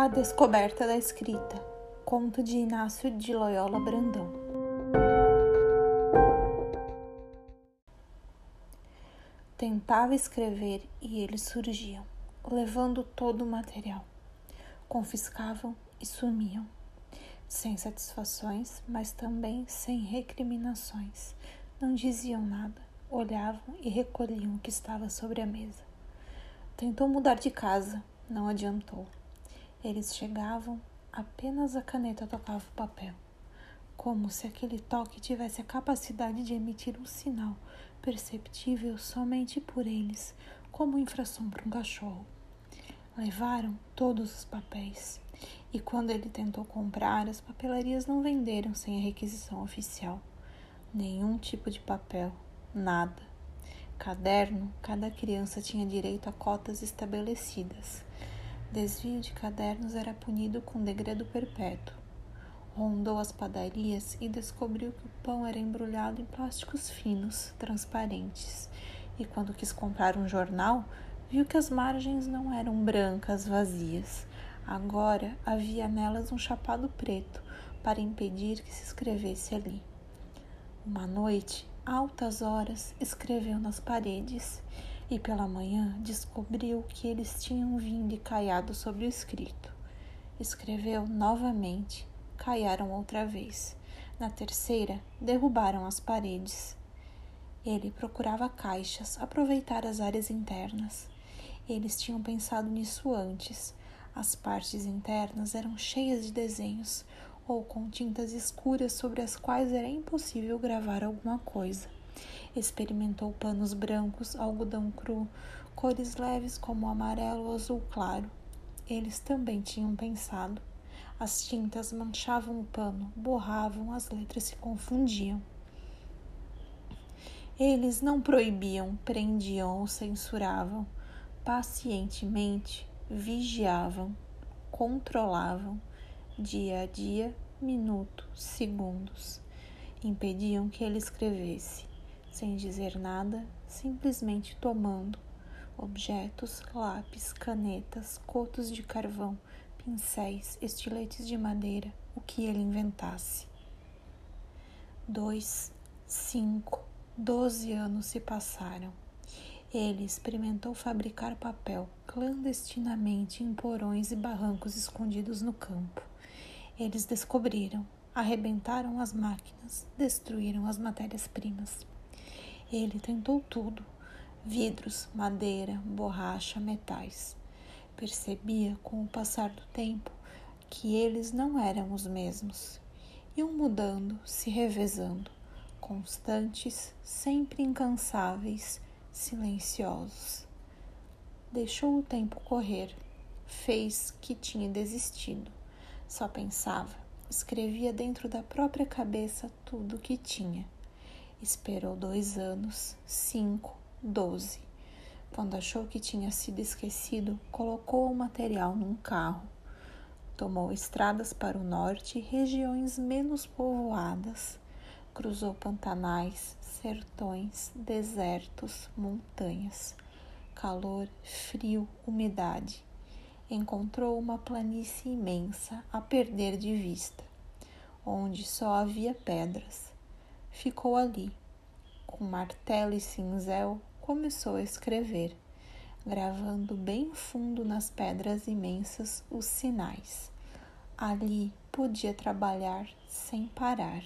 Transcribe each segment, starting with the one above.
A Descoberta da Escrita, conto de Inácio de Loyola Brandão. Tentava escrever e eles surgiam, levando todo o material. Confiscavam e sumiam, sem satisfações, mas também sem recriminações. Não diziam nada, olhavam e recolhiam o que estava sobre a mesa. Tentou mudar de casa, não adiantou. Eles chegavam, apenas a caneta tocava o papel, como se aquele toque tivesse a capacidade de emitir um sinal perceptível somente por eles, como infração para um cachorro. Levaram todos os papéis, e quando ele tentou comprar, as papelarias não venderam sem a requisição oficial. Nenhum tipo de papel, nada. Caderno, cada criança tinha direito a cotas estabelecidas. Desvio de cadernos era punido com degredo perpétuo. Rondou as padarias e descobriu que o pão era embrulhado em plásticos finos, transparentes. E quando quis comprar um jornal, viu que as margens não eram brancas, vazias. Agora havia nelas um chapado preto para impedir que se escrevesse ali. Uma noite, altas horas, escreveu nas paredes e pela manhã descobriu que eles tinham vindo e caiado sobre o escrito. Escreveu novamente, caiaram outra vez. Na terceira, derrubaram as paredes. Ele procurava caixas, aproveitar as áreas internas. Eles tinham pensado nisso antes. As partes internas eram cheias de desenhos ou com tintas escuras sobre as quais era impossível gravar alguma coisa. Experimentou panos brancos, algodão cru, cores leves como amarelo ou azul claro. Eles também tinham pensado. As tintas manchavam o pano, borravam, as letras se confundiam. Eles não proibiam, prendiam ou censuravam. Pacientemente vigiavam, controlavam, dia a dia, minuto, segundos. Impediam que ele escrevesse sem dizer nada, simplesmente tomando objetos, lápis, canetas, cotos de carvão, pincéis, estiletes de madeira, o que ele inventasse. Dois, cinco, doze anos se passaram. Ele experimentou fabricar papel clandestinamente em porões e barrancos escondidos no campo. Eles descobriram, arrebentaram as máquinas, destruíram as matérias-primas. Ele tentou tudo: vidros, madeira, borracha, metais. Percebia com o passar do tempo que eles não eram os mesmos. Iam mudando, se revezando, constantes, sempre incansáveis, silenciosos. Deixou o tempo correr, fez que tinha desistido. Só pensava, escrevia dentro da própria cabeça tudo o que tinha. Esperou dois anos, cinco, doze. Quando achou que tinha sido esquecido, colocou o material num carro. Tomou estradas para o norte e regiões menos povoadas. Cruzou pantanais, sertões, desertos, montanhas. Calor, frio, umidade. Encontrou uma planície imensa a perder de vista, onde só havia pedras ficou ali. Com martelo e cinzel, começou a escrever, gravando bem fundo nas pedras imensas os sinais. Ali podia trabalhar sem parar.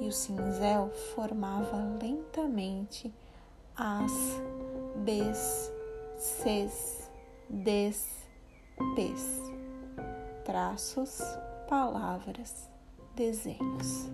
E o cinzel formava lentamente as, bs, cs, des, p's traços, palavras, desenhos.